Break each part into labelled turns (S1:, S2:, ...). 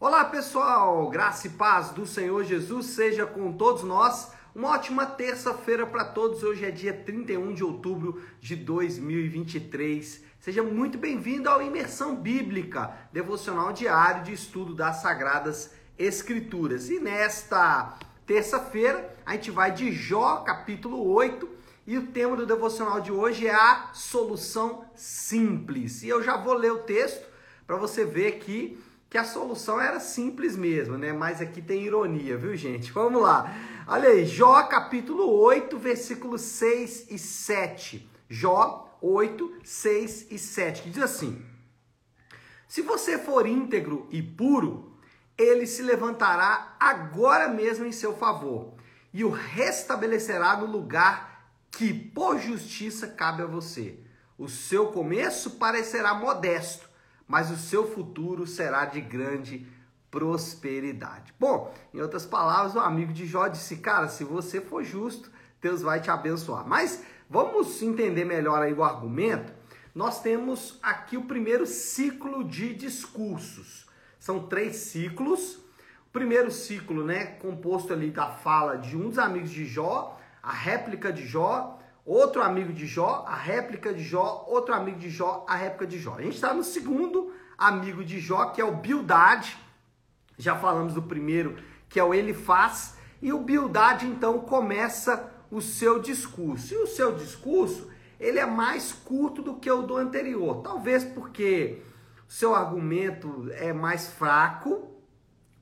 S1: Olá pessoal, graça e paz do Senhor Jesus seja com todos nós. Uma ótima terça-feira para todos. Hoje é dia 31 de outubro de 2023. Seja muito bem-vindo ao Imersão Bíblica, devocional diário de estudo das Sagradas Escrituras. E nesta terça-feira a gente vai de Jó, capítulo 8, e o tema do devocional de hoje é a solução simples. E eu já vou ler o texto para você ver que que a solução era simples mesmo, né? Mas aqui tem ironia, viu, gente? Vamos lá. Olha aí, Jó capítulo 8, versículos 6 e 7. Jó 8, 6 e 7, que diz assim: Se você for íntegro e puro, ele se levantará agora mesmo em seu favor e o restabelecerá no lugar que por justiça cabe a você. O seu começo parecerá modesto, mas o seu futuro será de grande prosperidade. Bom, em outras palavras, o amigo de Jó disse: Cara, se você for justo, Deus vai te abençoar. Mas vamos entender melhor aí o argumento. Nós temos aqui o primeiro ciclo de discursos. São três ciclos. O primeiro ciclo, né, composto ali da fala de um dos amigos de Jó, a réplica de Jó, outro amigo de Jó, a réplica de Jó, outro amigo de Jó, a réplica de Jó. A gente está no segundo amigo de Jó, que é o Bildad. Já falamos do primeiro, que é o Elifaz. E o Bildad, então, começa o seu discurso. E o seu discurso, ele é mais curto do que o do anterior. Talvez porque o seu argumento é mais fraco,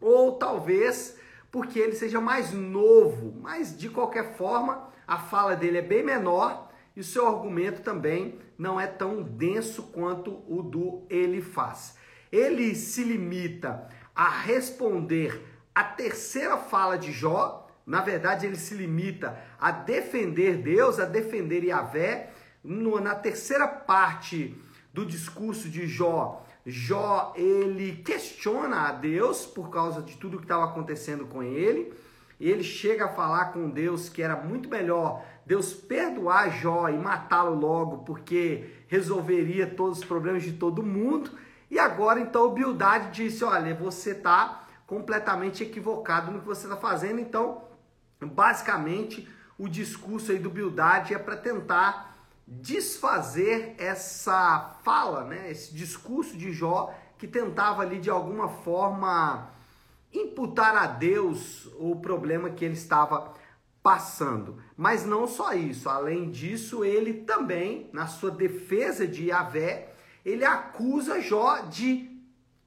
S1: ou talvez porque ele seja mais novo. Mas, de qualquer forma, a fala dele é bem menor e o seu argumento também não é tão denso quanto o do Elifaz. Ele se limita a responder a terceira fala de Jó, na verdade ele se limita a defender Deus, a defender Yahvé. Na terceira parte do discurso de Jó, Jó ele questiona a Deus por causa de tudo que estava acontecendo com ele ele chega a falar com Deus que era muito melhor Deus perdoar Jó e matá-lo logo, porque resolveria todos os problemas de todo mundo. E agora então Bildade disse: Olha, você está completamente equivocado no que você está fazendo. Então, basicamente, o discurso aí do Bildade é para tentar desfazer essa fala, né? esse discurso de Jó que tentava ali de alguma forma imputar a Deus o problema que ele estava passando. Mas não só isso, além disso, ele também, na sua defesa de Yahvé, ele acusa Jó de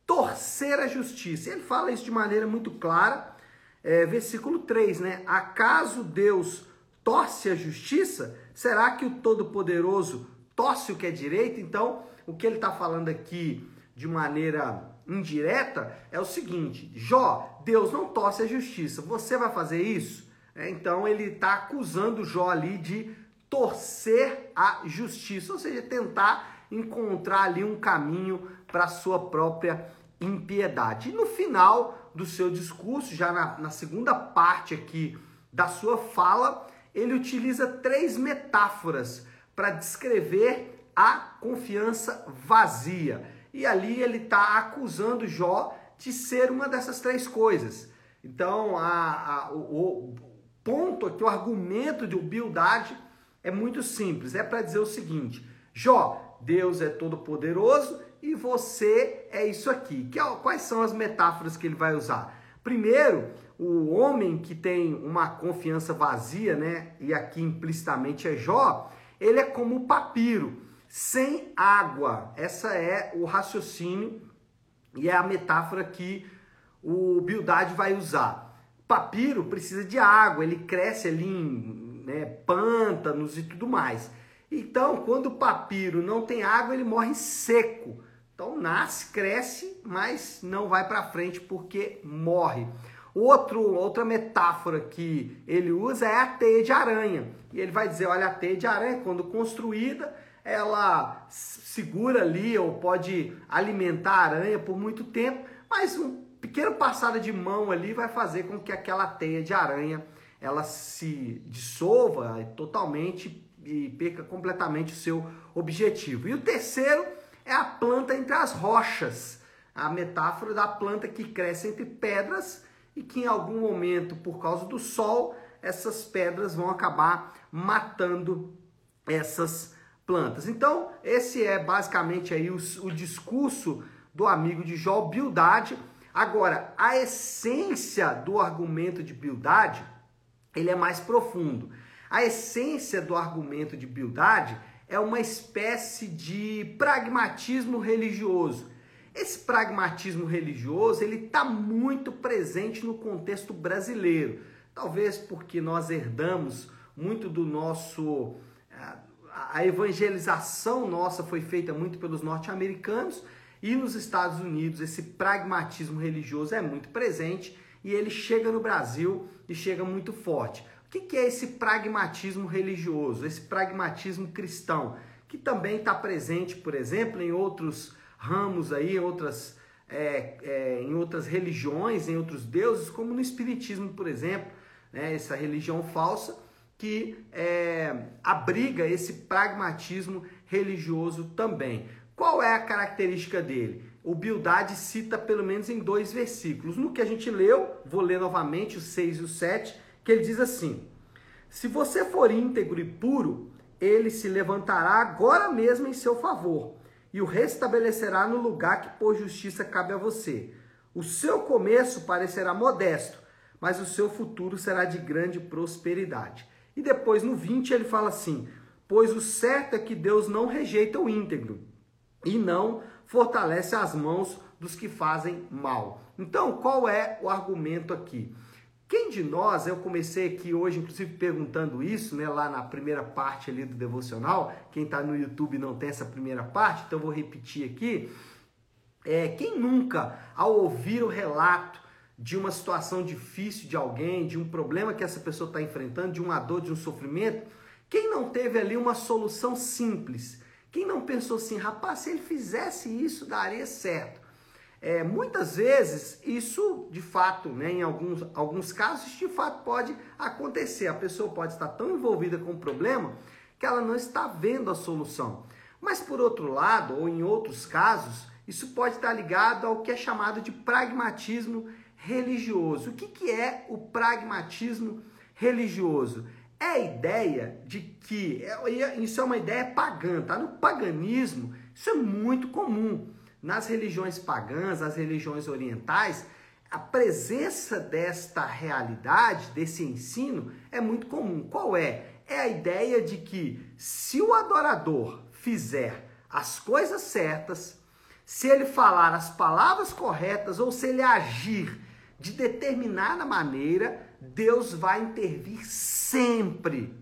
S1: torcer a justiça. Ele fala isso de maneira muito clara, é, versículo 3, né? Acaso Deus torce a justiça? Será que o Todo-Poderoso torce o que é direito? Então, o que ele está falando aqui de maneira indireta é o seguinte: Jó, Deus não torce a justiça. Você vai fazer isso? É, então ele está acusando Jó ali de torcer a justiça, ou seja, tentar encontrar ali um caminho para a sua própria impiedade. E no final do seu discurso, já na, na segunda parte aqui da sua fala, ele utiliza três metáforas para descrever a confiança vazia. E ali ele está acusando Jó de ser uma dessas três coisas. Então, a, a, o, o ponto aqui, o argumento de Bildade é muito simples. É para dizer o seguinte: Jó, Deus é todo poderoso e você é isso aqui. Que, quais são as metáforas que ele vai usar? Primeiro, o homem que tem uma confiança vazia, né? E aqui implicitamente é Jó, ele é como o papiro sem água. Essa é o raciocínio e é a metáfora que o Bildade vai usar. Papiro precisa de água, ele cresce ali em né, pântanos e tudo mais. Então, quando o papiro não tem água, ele morre seco. Então, nasce, cresce, mas não vai para frente porque morre. Outro, outra metáfora que ele usa é a teia de aranha. E ele vai dizer, olha, a teia de aranha, quando construída, ela segura ali ou pode alimentar a aranha por muito tempo, mas um pequeno passada de mão ali vai fazer com que aquela teia de aranha ela se dissolva totalmente e perca completamente o seu objetivo. E o terceiro é a planta entre as rochas. a metáfora da planta que cresce entre pedras e que em algum momento, por causa do sol, essas pedras vão acabar matando essas plantas. Então, esse é basicamente aí o, o discurso do amigo de Jó, Bildade. Agora, a essência do argumento de Bildade, ele é mais profundo. A essência do argumento de Bildade é uma espécie de pragmatismo religioso. Esse pragmatismo religioso ele está muito presente no contexto brasileiro, talvez porque nós herdamos muito do nosso a evangelização nossa foi feita muito pelos norte-americanos e nos Estados Unidos esse pragmatismo religioso é muito presente e ele chega no Brasil e chega muito forte. O que é esse pragmatismo religioso, esse pragmatismo cristão, que também está presente, por exemplo, em outros ramos aí, outras, é, é, em outras religiões, em outros deuses, como no Espiritismo, por exemplo, né, essa religião falsa que é, abriga esse pragmatismo religioso também. Qual é a característica dele? O Bildade cita pelo menos em dois versículos. No que a gente leu, vou ler novamente os 6 e o 7, que ele diz assim: Se você for íntegro e puro, ele se levantará agora mesmo em seu favor e o restabelecerá no lugar que por justiça cabe a você. O seu começo parecerá modesto, mas o seu futuro será de grande prosperidade. E depois no 20 ele fala assim: Pois o certo é que Deus não rejeita o íntegro e não fortalece as mãos dos que fazem mal. Então, qual é o argumento aqui? Quem de nós, eu comecei aqui hoje, inclusive perguntando isso, né, lá na primeira parte ali do devocional. Quem está no YouTube não tem essa primeira parte, então vou repetir aqui. É, quem nunca, ao ouvir o relato de uma situação difícil de alguém, de um problema que essa pessoa está enfrentando, de uma dor, de um sofrimento, quem não teve ali uma solução simples? Quem não pensou assim, rapaz, se ele fizesse isso, daria certo? É, muitas vezes isso de fato, né, em alguns, alguns casos, de fato pode acontecer. A pessoa pode estar tão envolvida com o problema que ela não está vendo a solução. Mas por outro lado, ou em outros casos, isso pode estar ligado ao que é chamado de pragmatismo religioso. O que, que é o pragmatismo religioso? É a ideia de que é, isso é uma ideia pagã, tá? No paganismo, isso é muito comum. Nas religiões pagãs, as religiões orientais, a presença desta realidade, desse ensino, é muito comum. Qual é? É a ideia de que se o adorador fizer as coisas certas, se ele falar as palavras corretas ou se ele agir de determinada maneira, Deus vai intervir sempre.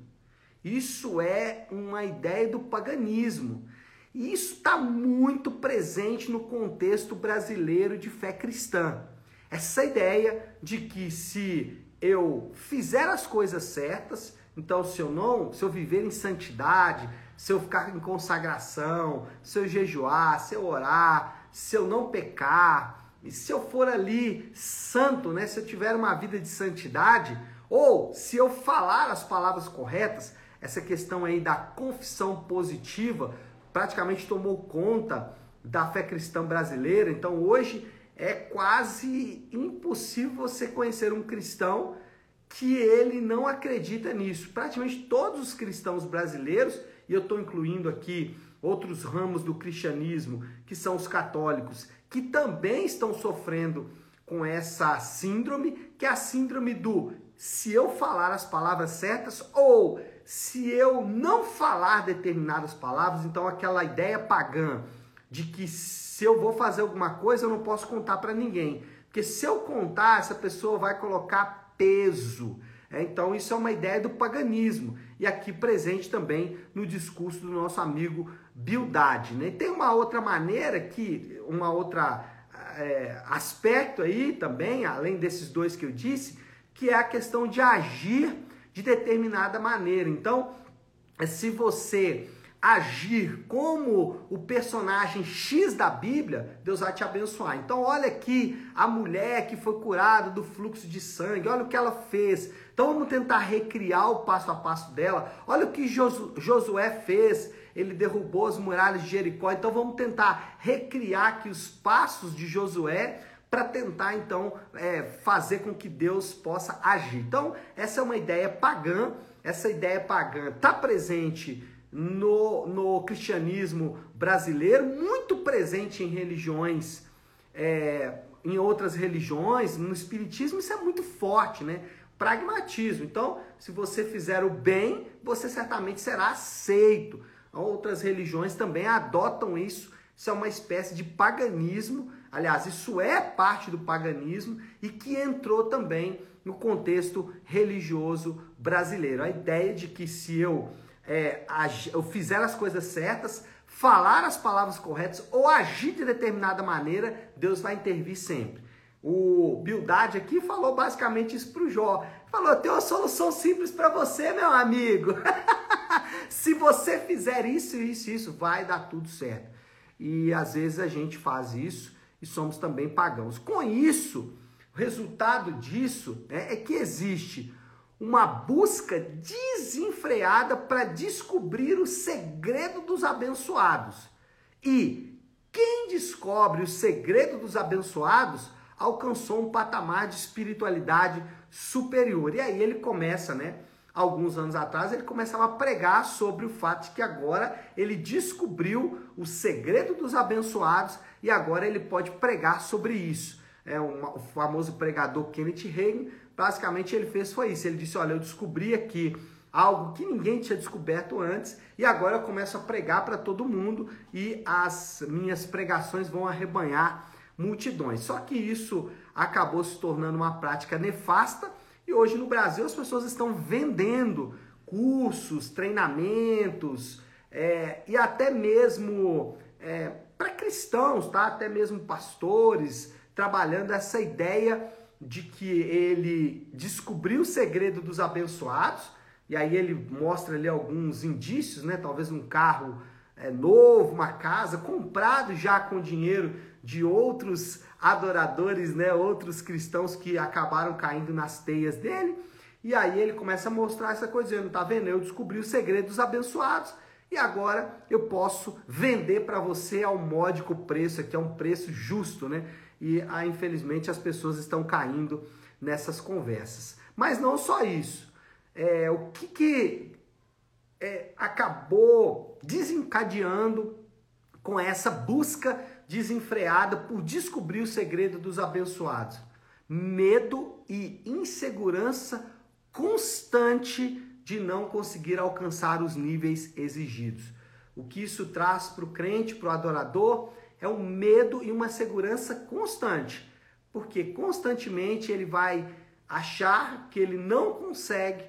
S1: Isso é uma ideia do paganismo. E isso está muito presente no contexto brasileiro de fé cristã. Essa ideia de que se eu fizer as coisas certas, então se eu não, se eu viver em santidade, se eu ficar em consagração, se eu jejuar, se eu orar, se eu não pecar, e se eu for ali santo, né, se eu tiver uma vida de santidade, ou se eu falar as palavras corretas, essa questão aí da confissão positiva praticamente tomou conta da fé cristã brasileira. Então hoje é quase impossível você conhecer um cristão que ele não acredita nisso. Praticamente todos os cristãos brasileiros, e eu estou incluindo aqui outros ramos do cristianismo, que são os católicos, que também estão sofrendo com essa síndrome, que é a síndrome do se eu falar as palavras certas ou se eu não falar determinadas palavras, então aquela ideia pagã de que se eu vou fazer alguma coisa eu não posso contar para ninguém, porque se eu contar essa pessoa vai colocar peso. É, então isso é uma ideia do paganismo e aqui presente também no discurso do nosso amigo Bildade. Né? E tem uma outra maneira que, uma outra é, aspecto aí também, além desses dois que eu disse, que é a questão de agir de determinada maneira. Então, se você agir como o personagem X da Bíblia, Deus vai te abençoar. Então, olha aqui a mulher que foi curada do fluxo de sangue, olha o que ela fez. Então, vamos tentar recriar o passo a passo dela. Olha o que Josué fez ele derrubou as muralhas de Jericó. Então vamos tentar recriar aqui os passos de Josué para tentar então é, fazer com que Deus possa agir. Então essa é uma ideia pagã. Essa ideia pagã está presente no, no cristianismo brasileiro, muito presente em religiões, é, em outras religiões, no espiritismo, isso é muito forte, né? Pragmatismo. Então, se você fizer o bem, você certamente será aceito. Outras religiões também adotam isso. Isso é uma espécie de paganismo. Aliás, isso é parte do paganismo e que entrou também no contexto religioso brasileiro. A ideia de que se eu é, eu fizer as coisas certas, falar as palavras corretas ou agir de determinada maneira, Deus vai intervir sempre. O Bildade aqui falou basicamente isso para o Jó. Falou: eu tenho uma solução simples para você, meu amigo. Se você fizer isso, isso, isso, vai dar tudo certo. E às vezes a gente faz isso e somos também pagãos. Com isso, o resultado disso né, é que existe uma busca desenfreada para descobrir o segredo dos abençoados. E quem descobre o segredo dos abençoados alcançou um patamar de espiritualidade superior. E aí ele começa, né? Alguns anos atrás, ele começava a pregar sobre o fato de que agora ele descobriu o segredo dos abençoados e agora ele pode pregar sobre isso. É o famoso pregador Kenneth Hagin basicamente ele fez foi isso. Ele disse: Olha, eu descobri aqui algo que ninguém tinha descoberto antes e agora eu começo a pregar para todo mundo e as minhas pregações vão arrebanhar multidões. Só que isso acabou se tornando uma prática nefasta e hoje no Brasil as pessoas estão vendendo cursos, treinamentos é, e até mesmo é, para cristãos, tá? Até mesmo pastores trabalhando essa ideia de que ele descobriu o segredo dos abençoados, e aí ele mostra ali alguns indícios, né? Talvez um carro é, novo, uma casa comprado já com dinheiro de outros adoradores, né? Outros cristãos que acabaram caindo nas teias dele. E aí ele começa a mostrar essa coisa, dizendo, tá vendo? Eu descobri o segredo dos abençoados e agora eu posso vender para você ao módico preço, aqui é um preço justo, né? e ah, infelizmente as pessoas estão caindo nessas conversas. Mas não só isso. É, o que, que é, acabou desencadeando com essa busca desenfreada por descobrir o segredo dos abençoados? Medo e insegurança constante de não conseguir alcançar os níveis exigidos. O que isso traz para o crente, para o adorador, é um medo e uma segurança constante, porque constantemente ele vai achar que ele não consegue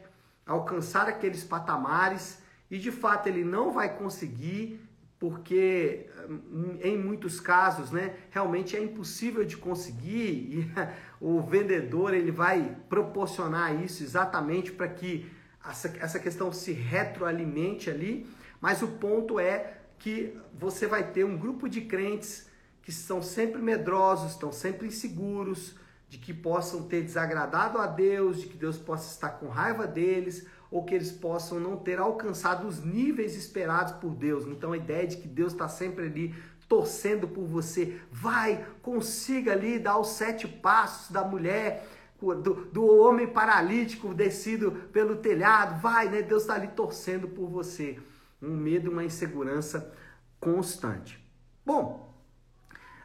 S1: alcançar aqueles patamares e de fato ele não vai conseguir, porque hum, em muitos casos, né, realmente é impossível de conseguir e o vendedor ele vai proporcionar isso exatamente para que essa, essa questão se retroalimente ali, mas o ponto é que você vai ter um grupo de crentes que estão sempre medrosos, estão sempre inseguros, de que possam ter desagradado a Deus, de que Deus possa estar com raiva deles, ou que eles possam não ter alcançado os níveis esperados por Deus. Então a ideia de que Deus está sempre ali torcendo por você, vai, consiga ali dar os sete passos da mulher, do, do homem paralítico descido pelo telhado, vai, né? Deus está ali torcendo por você um medo, uma insegurança constante. Bom,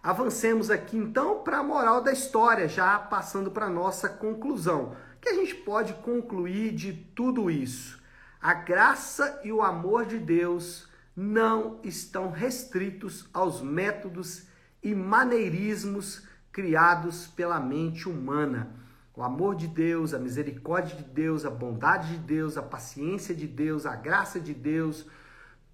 S1: avancemos aqui então para a moral da história, já passando para a nossa conclusão. O que a gente pode concluir de tudo isso? A graça e o amor de Deus não estão restritos aos métodos e maneirismos criados pela mente humana. O amor de Deus, a misericórdia de Deus, a bondade de Deus, a paciência de Deus, a graça de Deus,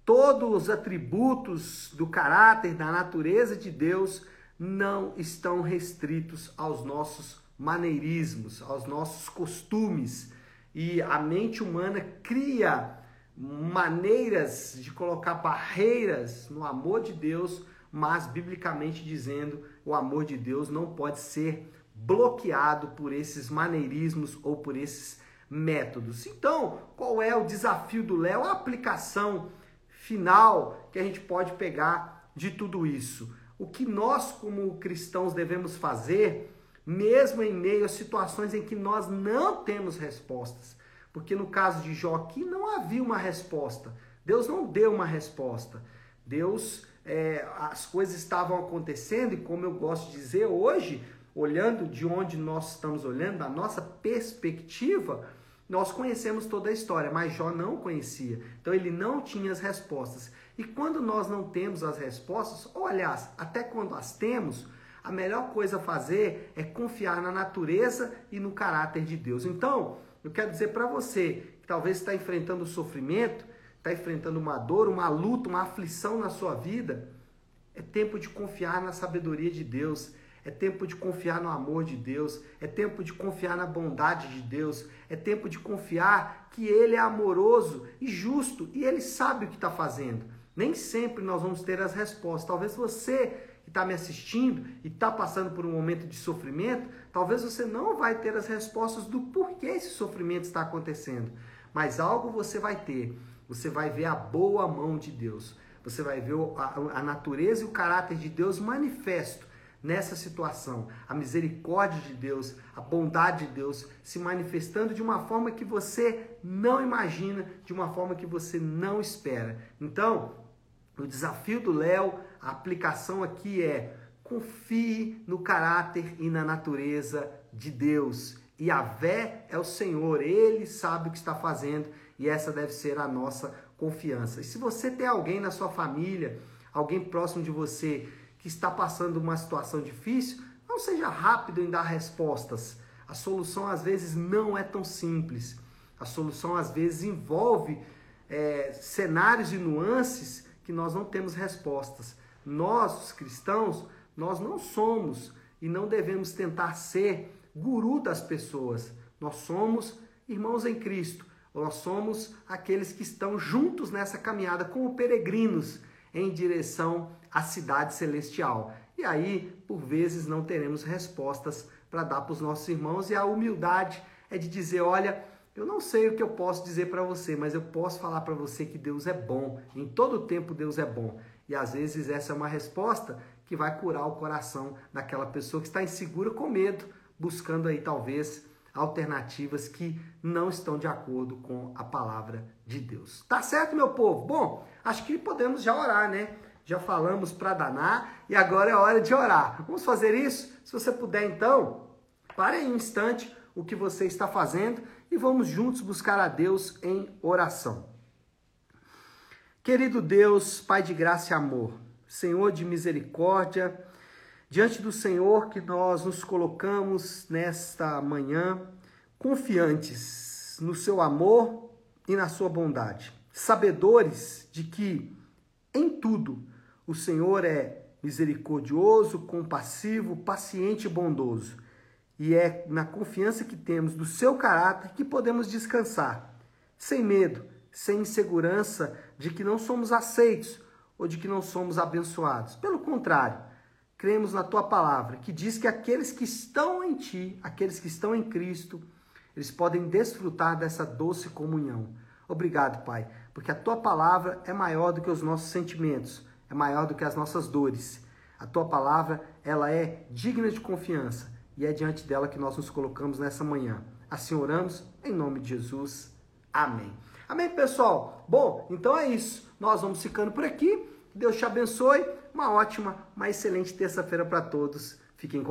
S1: todos os atributos do caráter, da natureza de Deus não estão restritos aos nossos maneirismos, aos nossos costumes. E a mente humana cria maneiras de colocar barreiras no amor de Deus, mas biblicamente dizendo, o amor de Deus não pode ser bloqueado por esses maneirismos ou por esses métodos. Então, qual é o desafio do Léo? A aplicação final que a gente pode pegar de tudo isso. O que nós, como cristãos, devemos fazer, mesmo em meio a situações em que nós não temos respostas. Porque no caso de Jó aqui não havia uma resposta. Deus não deu uma resposta. Deus, é, as coisas estavam acontecendo e como eu gosto de dizer hoje, olhando de onde nós estamos olhando, da nossa perspectiva, nós conhecemos toda a história, mas Jó não conhecia. Então ele não tinha as respostas. E quando nós não temos as respostas, ou aliás, até quando as temos, a melhor coisa a fazer é confiar na natureza e no caráter de Deus. Então, eu quero dizer para você que talvez está enfrentando sofrimento, está enfrentando uma dor, uma luta, uma aflição na sua vida, é tempo de confiar na sabedoria de Deus é tempo de confiar no amor de Deus, é tempo de confiar na bondade de Deus, é tempo de confiar que Ele é amoroso e justo e Ele sabe o que está fazendo. Nem sempre nós vamos ter as respostas. Talvez você que está me assistindo e está passando por um momento de sofrimento, talvez você não vai ter as respostas do porquê esse sofrimento está acontecendo. Mas algo você vai ter. Você vai ver a boa mão de Deus. Você vai ver a, a natureza e o caráter de Deus manifesto nessa situação. A misericórdia de Deus, a bondade de Deus se manifestando de uma forma que você não imagina, de uma forma que você não espera. Então, o desafio do Léo, a aplicação aqui é confie no caráter e na natureza de Deus. E a vé é o Senhor, ele sabe o que está fazendo e essa deve ser a nossa confiança. E se você tem alguém na sua família, alguém próximo de você que está passando uma situação difícil, não seja rápido em dar respostas. A solução às vezes não é tão simples. A solução às vezes envolve é, cenários e nuances que nós não temos respostas. Nós, os cristãos, nós não somos e não devemos tentar ser guru das pessoas. Nós somos irmãos em Cristo. Nós somos aqueles que estão juntos nessa caminhada como peregrinos em direção à cidade celestial. E aí, por vezes, não teremos respostas para dar para os nossos irmãos, e a humildade é de dizer: olha, eu não sei o que eu posso dizer para você, mas eu posso falar para você que Deus é bom. Em todo tempo, Deus é bom. E às vezes, essa é uma resposta que vai curar o coração daquela pessoa que está insegura com medo, buscando aí talvez alternativas que não estão de acordo com a palavra de Deus. Tá certo, meu povo? Bom, acho que podemos já orar, né? Já falamos para danar e agora é hora de orar. Vamos fazer isso? Se você puder, então, pare aí um instante o que você está fazendo e vamos juntos buscar a Deus em oração. Querido Deus, Pai de graça e amor, Senhor de misericórdia, Diante do Senhor que nós nos colocamos nesta manhã, confiantes no seu amor e na sua bondade, sabedores de que em tudo o Senhor é misericordioso, compassivo, paciente e bondoso. E é na confiança que temos do seu caráter que podemos descansar, sem medo, sem insegurança de que não somos aceitos ou de que não somos abençoados. Pelo contrário, cremos na tua palavra, que diz que aqueles que estão em ti, aqueles que estão em Cristo, eles podem desfrutar dessa doce comunhão. Obrigado, Pai, porque a tua palavra é maior do que os nossos sentimentos, é maior do que as nossas dores. A tua palavra, ela é digna de confiança e é diante dela que nós nos colocamos nessa manhã. Assim oramos em nome de Jesus. Amém. Amém, pessoal? Bom, então é isso. Nós vamos ficando por aqui. Deus te abençoe. Uma ótima, uma excelente terça-feira para todos. Fiquem com